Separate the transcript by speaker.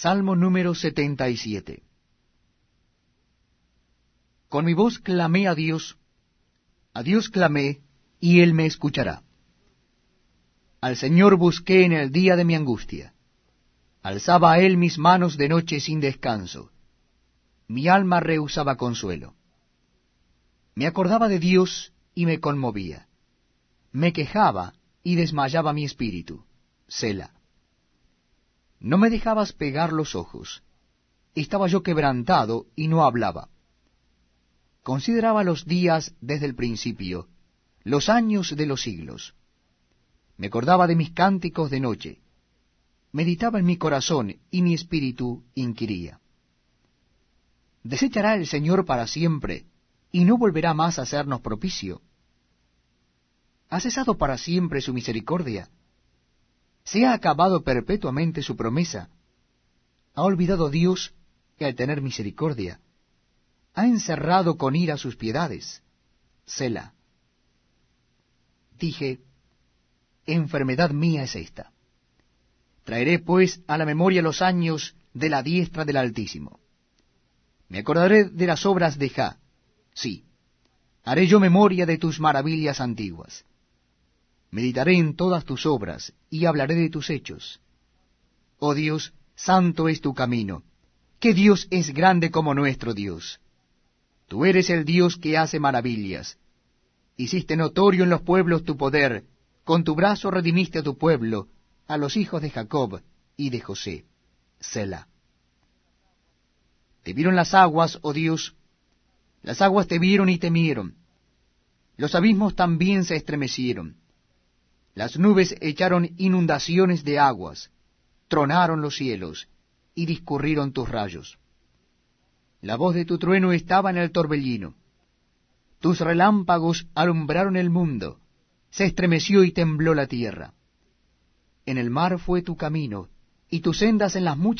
Speaker 1: Salmo número 77 Con mi voz clamé a Dios, a Dios clamé, y Él me escuchará. Al Señor busqué en el día de mi angustia. Alzaba a Él mis manos de noche sin descanso. Mi alma rehusaba consuelo. Me acordaba de Dios y me conmovía. Me quejaba y desmayaba mi espíritu. Sela. No me dejabas pegar los ojos. Estaba yo quebrantado y no hablaba. Consideraba los días desde el principio, los años de los siglos. Me acordaba de mis cánticos de noche. Meditaba en mi corazón y mi espíritu inquiría. ¿Desechará el Señor para siempre y no volverá más a hacernos propicio? ¿Ha cesado para siempre su misericordia? ¿Se ha acabado perpetuamente su promesa? ¿Ha olvidado Dios que al tener misericordia ha encerrado con ira sus piedades? Sela. Dije, enfermedad mía es esta. Traeré pues a la memoria los años de la diestra del Altísimo. Me acordaré de las obras de Ja. Sí, haré yo memoria de tus maravillas antiguas. Meditaré en todas tus obras y hablaré de tus hechos. Oh Dios, santo es tu camino. ¿Qué Dios es grande como nuestro Dios? Tú eres el Dios que hace maravillas. Hiciste notorio en los pueblos tu poder, con tu brazo redimiste a tu pueblo, a los hijos de Jacob y de José. Selah. Te vieron las aguas, oh Dios, las aguas te vieron y temieron. Los abismos también se estremecieron. Las nubes echaron inundaciones de aguas, tronaron los cielos, y discurrieron tus rayos. La voz de tu trueno estaba en el torbellino. Tus relámpagos alumbraron el mundo, se estremeció y tembló la tierra. En el mar fue tu camino, y tus sendas en las muchas